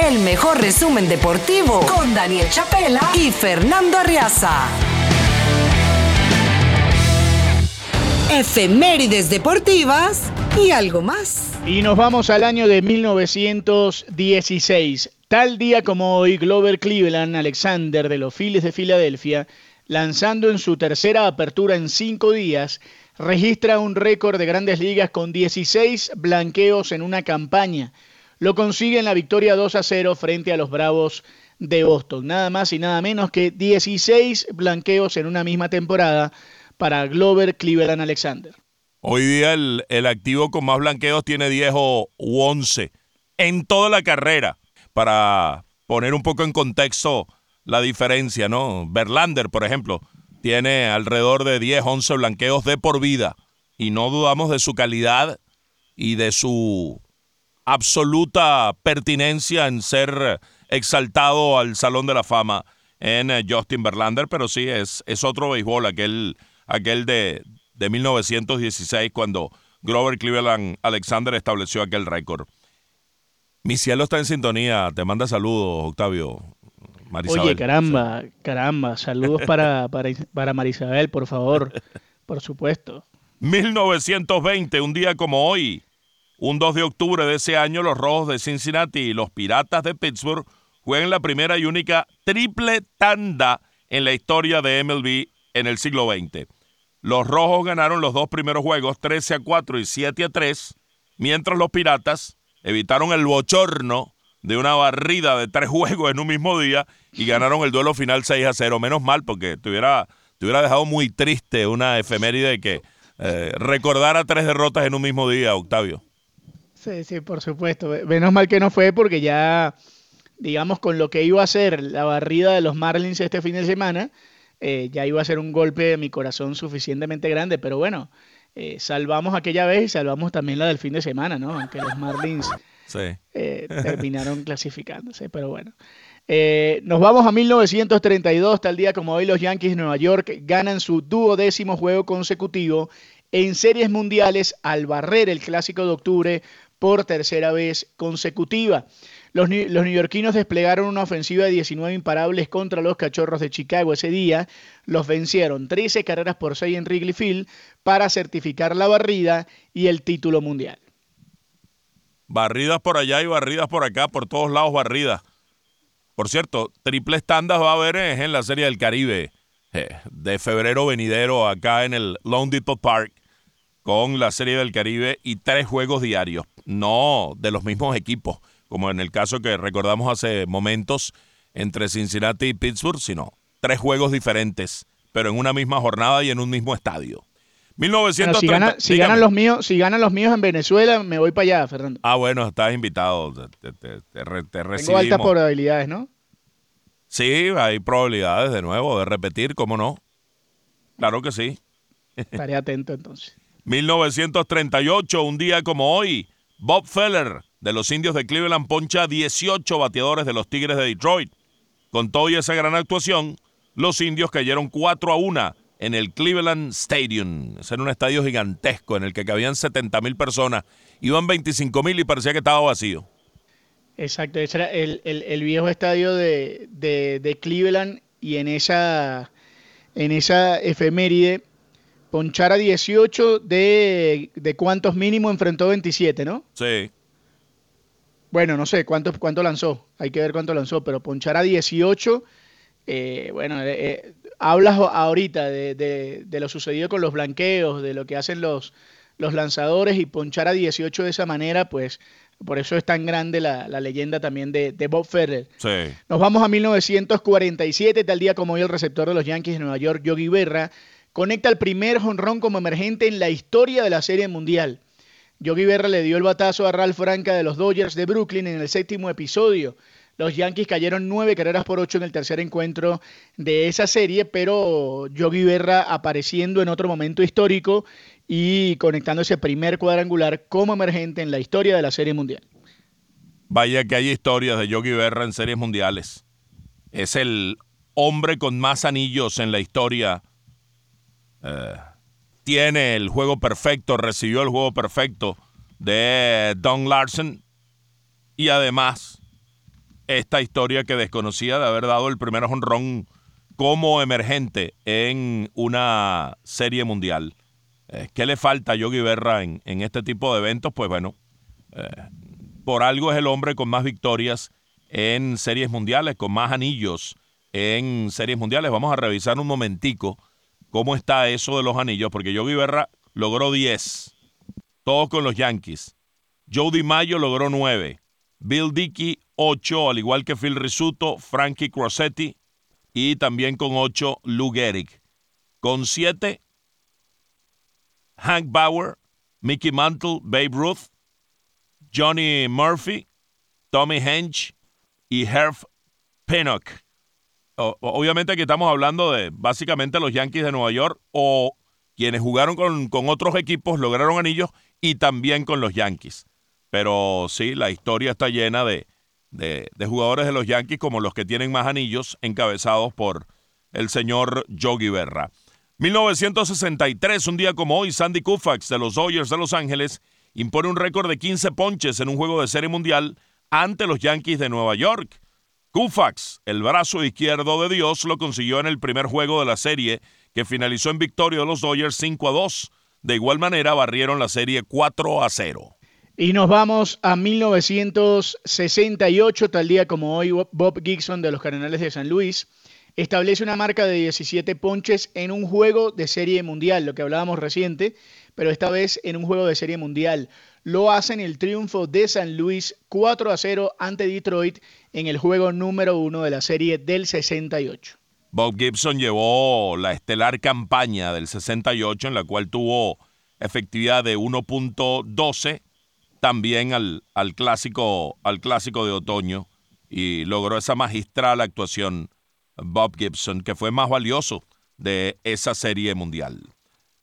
El mejor resumen deportivo con Daniel Chapela y Fernando Arriaza. Efemérides deportivas y algo más. Y nos vamos al año de 1916. Tal día como hoy, Glover Cleveland Alexander de los Phillies de Filadelfia, lanzando en su tercera apertura en cinco días, registra un récord de grandes ligas con 16 blanqueos en una campaña. Lo consigue en la victoria 2 a 0 frente a los Bravos de Boston. Nada más y nada menos que 16 blanqueos en una misma temporada para Glover Cleveland Alexander. Hoy día el, activo con más blanqueos tiene 10 o 11 en toda la carrera. Para poner un poco en contexto la diferencia, ¿no? Verlander, por ejemplo, tiene alrededor de 10, 11 blanqueos de por vida. Y no dudamos de su calidad y de su absoluta pertinencia en ser exaltado al Salón de la Fama en eh, Justin Verlander, pero sí es, es otro béisbol, aquel aquel de, de 1916 cuando Grover Cleveland Alexander estableció aquel récord. Mi cielo está en sintonía, te manda saludos, Octavio. Marisabel. Oye, caramba, caramba, saludos para, para, para Marisabel, por favor, por supuesto. 1920, un día como hoy, un 2 de octubre de ese año, los Rojos de Cincinnati y los Piratas de Pittsburgh juegan la primera y única triple tanda en la historia de MLB en el siglo XX. Los rojos ganaron los dos primeros juegos 13 a 4 y 7 a 3, mientros los piratas evitaron el bochorno de una barrida de tres juegos en un mismo día y ganaron el duelo final 6 a 0. Menos mal porque te hubiera, te hubiera dejado muy triste una efeméride que eh, recordara tres derrotas en un mismo día, Octavio. Sí, sí, por supuesto. Menos mal que no fue porque ya, digamos, con lo que iba a ser la barrida de los Marlins este fin de semana, eh, ya iba a ser un golpe de mi corazón suficientemente grande, pero bueno, eh, salvamos aquella vez y salvamos también la del fin de semana, ¿no? Aunque los Marlins eh, terminaron clasificándose, pero bueno. nos vamos a 1932, tal día como hoy los Yankees de Nueva York ganan su duodécimo juego consecutivo en series mundiales al barrer el clásico de octubre por tercera vez consecutiva. Los, neoyorquinos desplegaron una ofensiva de 19 imparables contra los cachorros de Chicago ese día. Los vencieron 13 carreras por 6 en Wrigley Field para certificar la barrida y el título mundial. Barridas por allá y barridas por acá, por todos lados barridas. Por cierto, triples tandas va a haber en la Serie del Caribe eh, de febrero venidero acá en el Lone Depot Park con la Serie del Caribe y tres juegos diarios, no de los mismos equipos como en el caso que recordamos hace momentos entre Cincinnati y Pittsburgh, sino tres juegos diferentes, pero en una misma jornada y en un mismo estadio. 1930, si, ganan los míos, si ganan los míos en Venezuela, me voy para allá, Fernando. Ah, bueno, estás invitado. Te, te, Tengo altas probabilidades, ¿no? Sí, hay probabilidades de nuevo de repetir, ¿cómo no? Claro que sí. Estaré atento entonces. 1938, un día como hoy, Bob Feller de los indios de Cleveland poncha 18 bateadores de los Tigres de Detroit. Con todo y esa gran actuación, los indios cayeron 4 a 1 en el Cleveland Stadium. Ese era un estadio gigantesco en el que cabían 70 mil personas. Iban 25 mil y parecía que estaba vacío. Exacto, ese era el, viejo estadio de, Cleveland y en esa, en esa efeméride ponchar a 18 de, de cuántos mínimo enfrentó 27, ¿no? Sí. Bueno, no sé cuánto, cuánto lanzó, hay que ver cuánto lanzó, pero ponchar a 18, eh, bueno, eh, eh, hablas ahorita de, lo sucedido con los blanqueos, de lo que hacen los, los lanzadores y ponchar a 18 de esa manera, pues por eso es tan grande la, leyenda también de, Bob Ferrer. Sí. Nos vamos a 1947, tal día como hoy el receptor de los Yankees de Nueva York, Yogi Berra, conecta el primer jonrón como emergente en la historia de la Serie Mundial. Yogi Berra le dio el batazo a Ralph Franca de los Dodgers de Brooklyn en el séptimo episodio. Los Yankees cayeron nueve carreras por ocho en el tercer encuentro de esa serie, pero Yogi Berra apareciendo en otro momento histórico y conectando ese primer cuadrangular como emergente en la historia de la Serie Mundial. Vaya que hay historias de Yogi Berra en series mundiales. Es el hombre con más anillos en la historia. Eh, tiene el juego perfecto, recibió el juego perfecto de Don Larson y además esta historia que desconocía de haber dado el primer jonrón como emergente en una serie mundial. Eh, ¿Qué le falta a Yogi Berra en, este tipo de eventos? Pues bueno, eh, por algo es el hombre con más victorias en series mundiales, con más anillos en series mundiales. Vamos a revisar un momentico cómo está eso de los anillos, porque Yogi Berra logró 10, todos con los Yankees. Joe Mayo logró 9, Bill Dickey 8, al igual que Phil Risuto, Frankie Crossetti y también con 8 Lou Gehrig. Con 7 Hank Bauer, Mickey Mantle, Babe Ruth, Johnny Murphy, Tommy Hench y Herb Pinnock. Obviamente aquí estamos hablando de básicamente los Yankees de Nueva York o quienes jugaron con, con otros equipos, lograron anillos y también con los Yankees. Pero sí, la historia está llena de, de, jugadores de los Yankees como los que tienen más anillos encabezados por el señor Yogi Berra. 1963, un día como hoy, Sandy Koufax de los Dodgers de Los Ángeles impone un récord de 15 ponches en un juego de serie mundial ante los Yankees de Nueva York. Koufax, el brazo izquierdo de Dios, lo consiguió en el primer juego de la serie que finalizó en victoria de los Dodgers 5 a 2. De igual manera, barrieron la serie 4 a 0. Y nos vamos a 1968, tal día como hoy, Bob Gibson de los Cardenales de San Luis establece una marca de 17 ponches en un juego de serie mundial, lo que hablábamos reciente, pero esta vez en un juego de serie mundial. Lo hace en el triunfo de San Luis 4 a 0 ante Detroit en el juego número uno de la serie del 68. Bob Gibson llevó la estelar campaña del 68 en la cual tuvo efectividad de 1.12 también al, al, clásico, al clásico de otoño y logró esa magistral actuación Bob Gibson, que fue más valioso de esa serie mundial.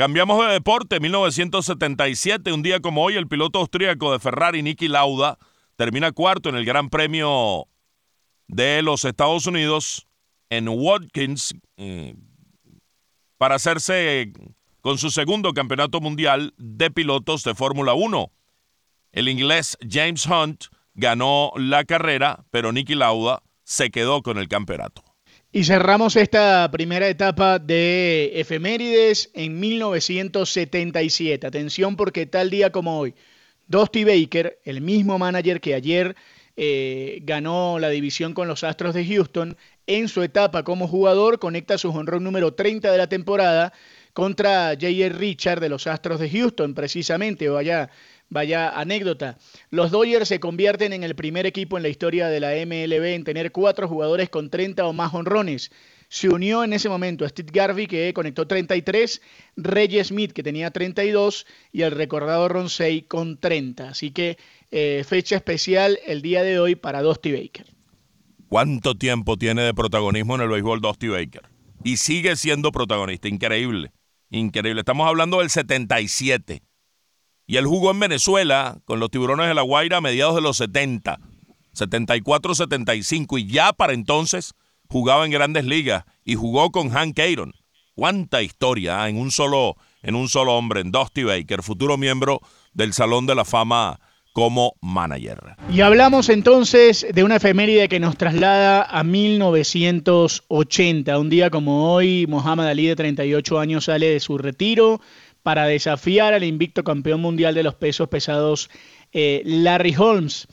Cambiamos de deporte. 1977, un día como hoy, el piloto austríaco de Ferrari, Nicky Lauda, termina cuarto en el Gran Premio de los Estados Unidos en Watkins eh, para hacerse con su segundo campeonato mundial de pilotos de Fórmula 1. El inglés James Hunt ganó la carrera, pero Nicky Lauda se quedó con el campeonato. Y cerramos esta primera etapa de efemérides en 1977. Atención porque tal día como hoy, Dusty Baker, el mismo manager que ayer eh, ganó la división con los Astros de Houston, en su etapa como jugador conecta su honrón número 30 de la temporada contra J.R. Richard de los Astros de Houston, precisamente. Vaya Vaya anécdota. Los Dodgers se convierten en el primer equipo en la historia de la MLB en tener cuatro jugadores con 30 o más honrones. Se unió en ese momento a Steve Garvey, que conectó 33, Reggie Smith, que tenía 32, y el recordado Ron Say con 30. Así que eh, fecha especial el día de hoy para Dusty Baker. ¿Cuánto tiempo tiene de protagonismo en el béisbol Dusty Baker? Y sigue siendo protagonista. Increíble. Increíble. Estamos hablando del 77. Y él jugó en Venezuela con los Tiburones de la Guaira a mediados de los 70, 74-75, y ya para entonces jugaba en grandes ligas y jugó con Hank Aaron. Cuánta historia ah, en un solo en un solo hombre, en Dusty Baker, futuro miembro del Salón de la Fama como manager. Y hablamos entonces de una efeméride que nos traslada a 1980. Un día como hoy, Mohamed Ali de 38 años sale de su retiro para desafiar al invicto campeón mundial de los pesos pesados eh, Larry Holmes.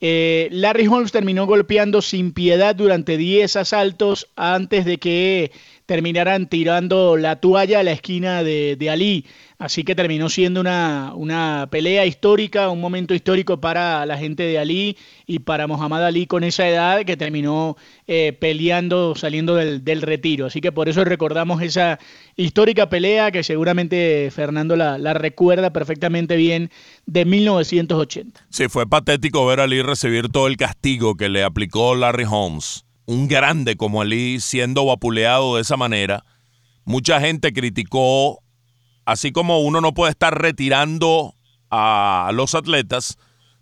Eh, Larry Holmes terminó golpeando sin piedad durante 10 asaltos antes de que terminaran tirando la toalla a la esquina de, de Ali. Así que terminó siendo una, una, pelea histórica, un momento histórico para la gente de Ali y para Muhammad Ali con esa edad que terminó eh, peleando, saliendo del, del, retiro. Así que por eso recordamos esa histórica pelea que seguramente Fernando la, la, recuerda perfectamente bien de 1980. Sí, fue patético ver a Ali recibir todo el castigo que le aplicó Larry Holmes. Un grande como Ali siendo vapuleado de esa manera. Mucha gente criticó así como uno no puede estar retirando a los atletas,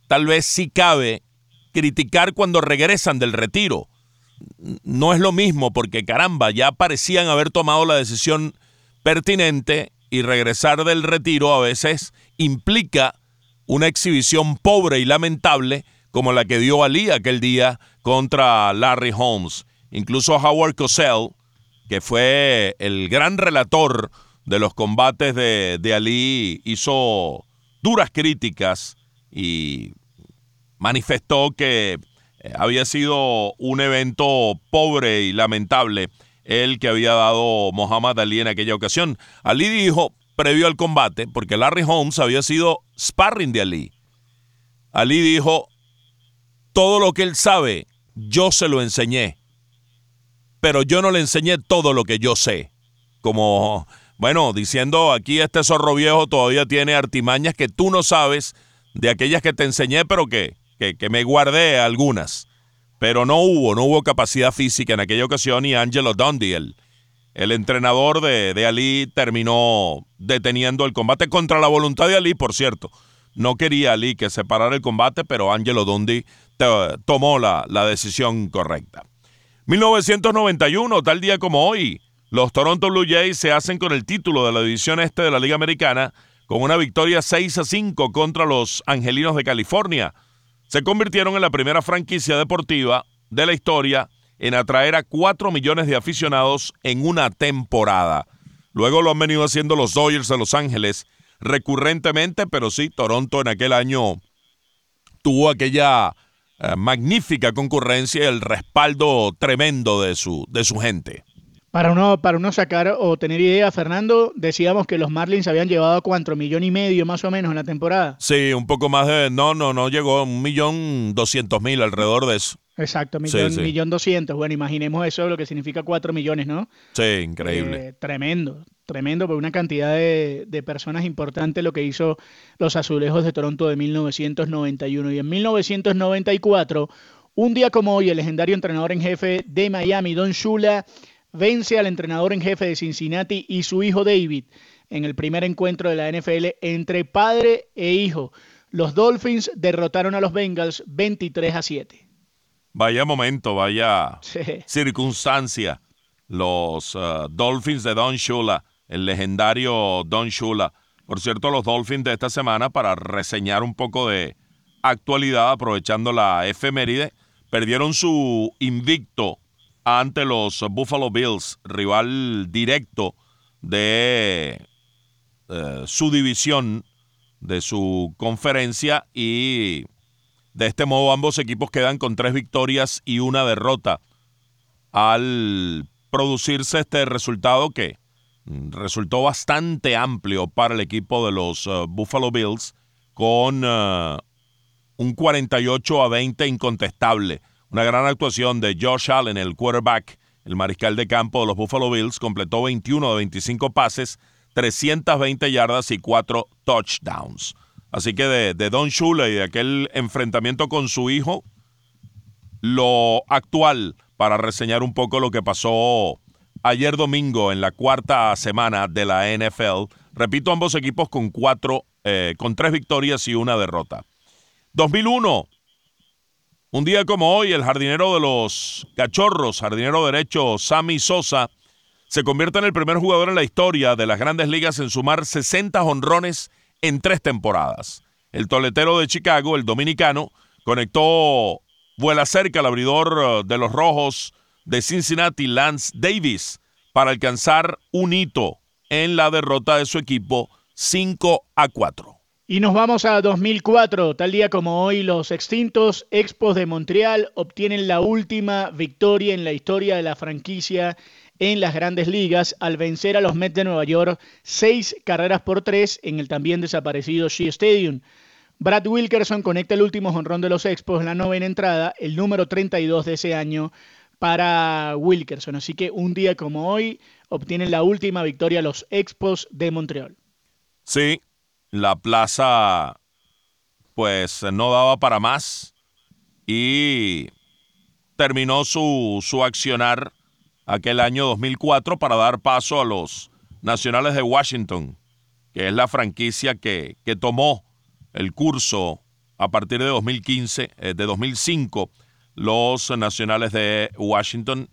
tal vez sí cabe criticar cuando regresan del retiro. No es lo mismo porque caramba, ya parecían haber tomado la decisión pertinente y regresar del retiro a veces implica una exhibición pobre y lamentable como la que dio Ali aquel día contra Larry Holmes. Incluso Howard Cosell, que fue el gran relator de los combates de, de Ali, hizo duras críticas y manifestó que eh, había sido un evento pobre y lamentable el que había dado Muhammad Ali en aquella ocasión. Ali dijo, previo al combate, porque Larry Holmes había sido sparring de Ali. Ali dijo, todo lo que él sabe, yo se lo enseñé, pero yo no le enseñé todo lo que yo sé. Como, bueno, diciendo aquí este zorro viejo todavía tiene artimañas que tú no sabes de aquellas que te enseñé, pero que, que, me guardé algunas. Pero no hubo, no hubo capacidad física en aquella ocasión y Angelo Dundee, el, el entrenador de, de, Ali, terminó deteniendo el combate contra la voluntad de Ali, por cierto. No quería Ali que se parara el combate, pero Angelo Dundee tomó la, la decisión correcta. 1991, tal día como hoy, los Toronto Blue Jays se hacen con el título de la división este de la Liga Americana con una victoria 6 a 5 contra los Angelinos de California se convirtieron en la primera franquicia deportiva de la historia en atraer a 4 millones de aficionados en una temporada. Luego lo han venido haciendo los Dodgers de Los Ángeles recurrentemente, pero sí, Toronto en aquel año tuvo aquella eh, magnífica concurrencia y el respaldo tremendo de su, de su gente. Para uno, para uno sacar o tener idea, Fernando, decíamos que los Marlins habían llevado a cuatro millón y medio más o menos en la temporada. Sí, un poco más de. No, no, no llegó a un millón doscientos mil alrededor de eso. Exacto, millón, millón doscientos. Bueno, imaginemos eso, lo que significa cuatro millones, ¿no? Sí, increíble. Eh, tremendo, tremendo, por una cantidad de, de, personas importante lo que hizo los Azulejos de Toronto de 1991. Y en 1994, un día como hoy, el legendario entrenador en jefe de Miami, Don Shula, vence al entrenador en jefe de Cincinnati y su hijo David en el primer encuentro de la NFL entre padre e hijo. Los Dolphins derrotaron a los Bengals 23 a 7. Vaya momento, vaya circunstancia. Los uh, Dolphins de Don Shula, el legendario Don Shula. Por cierto, los Dolphins de esta semana, para reseñar un poco de actualidad, aprovechando la efeméride, perdieron su invicto ante los Buffalo Bills, rival directo de eh, su división, de su conferencia y de este modo ambos equipos quedan con tres victorias y una derrota al producirse este resultado que resultó bastante amplio para el equipo de los eh, Buffalo Bills con uh, un 48 a 20 incontestable una gran actuación de Josh Allen, el quarterback, el mariscal de campo de los Buffalo Bills, completó 21 de 25 pases, 320 yardas y 4 touchdowns. Así que de, Don Shula y de aquel enfrentamiento con su hijo, lo actual para reseñar un poco lo que pasó ayer domingo en la cuarta semana de la NFL. Repito, ambos equipos con cuatro, eh, con tres victorias y una derrota. 2001, un día como hoy, el jardinero de los cachorros, jardinero derecho Sammy Sosa, se convierte en el primer jugador en la historia de las grandes ligas en sumar 60 honrones en tres temporadas. El toletero de Chicago, el dominicano, conectó vuela cerca al abridor eh, de los rojos de Cincinnati, Lance Davis, para alcanzar un hito en la derrota de su equipo 5 a 4. Y nos vamos a 2004, tal día como hoy, los extintos Expos de Montreal obtienen la última victoria en la historia de la franquicia en las grandes ligas al vencer a los Mets de Nueva York seis carreras por tres en el también desaparecido Shea Stadium. Brad Wilkerson conecta el último jonrón de los Expos en la novena entrada, el número 32 de ese año para Wilkerson. Así que un día como hoy obtienen la última victoria los Expos de Montreal. Sí, la plaza pues no daba para más y terminó su, su accionar aquel año 2004 para dar paso a los Nacionales de Washington, que es la franquicia que, que tomó el curso a partir de 2015, eh, de 2005, los Nacionales de Washington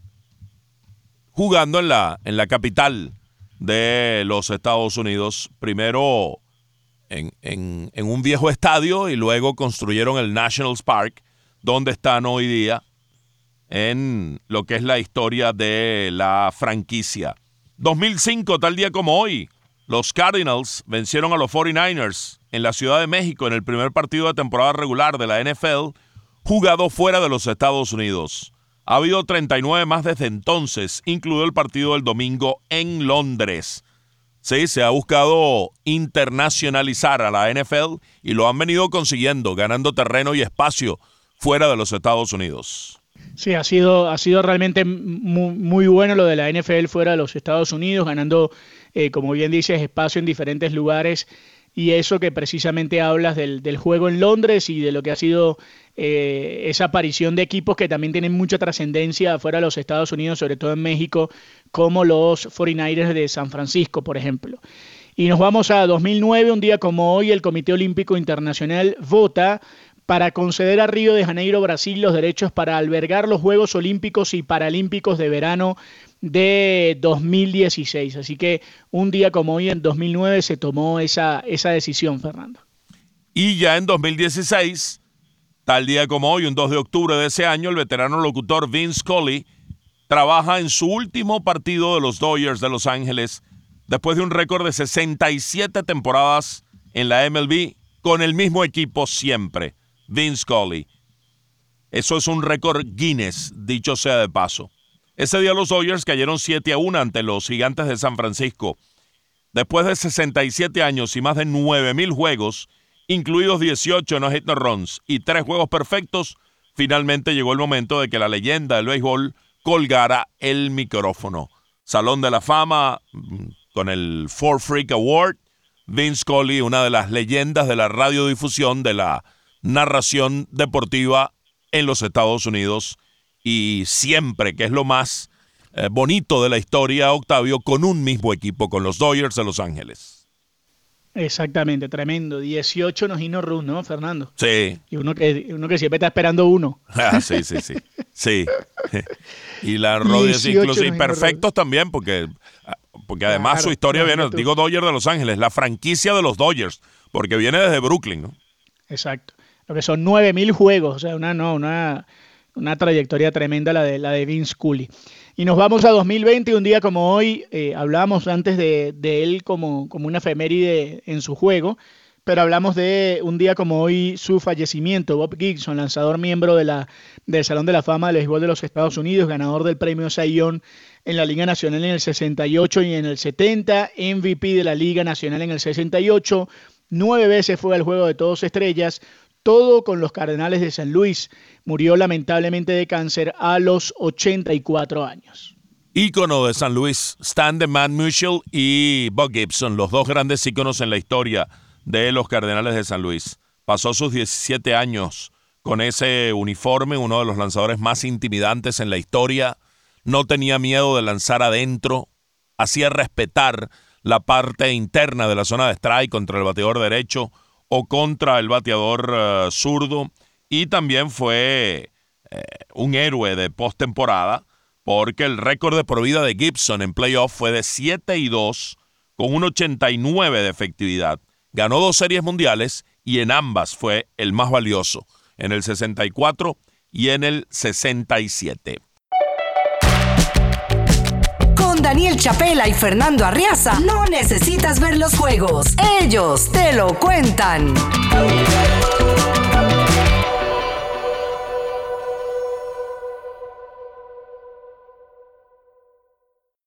jugando en la, en la capital de los Estados Unidos. Primero en, un viejo estadio y luego construyeron el Nationals Park dónde están hoy día en lo que es la historia de la franquicia. 2005, tal día como hoy, los Cardinals vencieron a los 49ers en la Ciudad de México en el primer partido de temporada regular de la NFL, jugado fuera de los Estados Unidos. Ha habido 39 más desde entonces, incluido el partido del domingo en Londres. Sí, se ha buscado internacionalizar a la NFL y lo han venido consiguiendo, ganando terreno y espacio fuera de los Estados Unidos. Sí, ha sido, ha sido realmente muy, bueno lo de la NFL fuera de los Estados Unidos, ganando, eh, como bien dices, espacio en diferentes lugares y eso que precisamente hablas del, del, juego en Londres y de lo que ha sido eh, esa aparición de equipos que también tienen mucha trascendencia fuera de los Estados Unidos, sobre todo en México, como los 49ers de San Francisco, por ejemplo. Y nos vamos a 2009, un día como hoy, el Comité Olímpico Internacional vota para conceder a Río de Janeiro, Brasil, los derechos para albergar los Juegos Olímpicos y Paralímpicos de verano de 2016. Así que un día como hoy, en 2009, se tomó esa, esa decisión, Fernando. Y ya en 2016, tal día como hoy, un 2 de octubre de ese año, el veterano locutor Vince Scully trabaja en su último partido de los Dodgers de Los Ángeles después de un récord de 67 temporadas en la MLB con el mismo equipo siempre. Vince Scully. Eso es un récord Guinness, dicho sea de paso. Ese día los Dodgers cayeron 7 a 1 ante los Gigantes de San Francisco. Después de 67 años y más de 9.000 juegos, incluidos 18 no hit no runs y 3 juegos perfectos, finalmente llegó el momento de que la leyenda del béisbol colgara el micrófono. Salón de la Fama mm, con el Four Freak Award. Vince Scully, una de las leyendas de la radiodifusión de la narración deportiva en los Estados Unidos y siempre, que es lo más eh, bonito de la historia, Octavio, con un mismo equipo, con los Dodgers de Los Ángeles. Exactamente, tremendo. 18 nos no run, ¿no, Fernando? Sí. Y uno que, uno que siempre está esperando uno. Ah, sí, sí, sí. Sí. y la Rodgers incluso y perfectos también, porque, porque además su historia viene, digo Dodgers de Los Ángeles, la franquicia de los Dodgers, porque viene desde Brooklyn, ¿no? Exacto lo que son 9.000 juegos, o sea, una, no, una, una trayectoria tremenda la de, la de Vince Cooley. Y nos vamos a 2020, un día como hoy, eh, hablábamos antes de, él como, como una efeméride en su juego, pero hablamos de un día como hoy su fallecimiento. Bob Gibson, lanzador miembro de la, del Salón de la Fama del Béisbol de los Estados Unidos, ganador del premio Sayón en la Liga Nacional en el 68 y en el 70, MVP de la Liga Nacional en el 68, nueve veces fue al Juego de Todos Estrellas, todo con los Cardenales de San Luis. Murió lamentablemente de cáncer a los 84 años. Ícono de San Luis, Stan de Man Musial y Bob Gibson, los dos grandes íconos en la historia de los Cardenales de San Luis. Pasó sus 17 años con ese uniforme, uno de los lanzadores más intimidantes en la historia. No tenía miedo de lanzar adentro, hacía respetar la parte interna de la zona de strike contra el bateador derecho o contra el bateador eh, zurdo y también fue eh, un héroe de postemporada porque el récord de por vida de Gibson en playoff fue de 7 y 2 con un 89 de efectividad. Ganó dos series mundiales y en ambas fue el más valioso, en el 64 y en el 67. Daniel Chapela y Fernando Arriaza, no necesitas ver los juegos. Ellos te lo cuentan.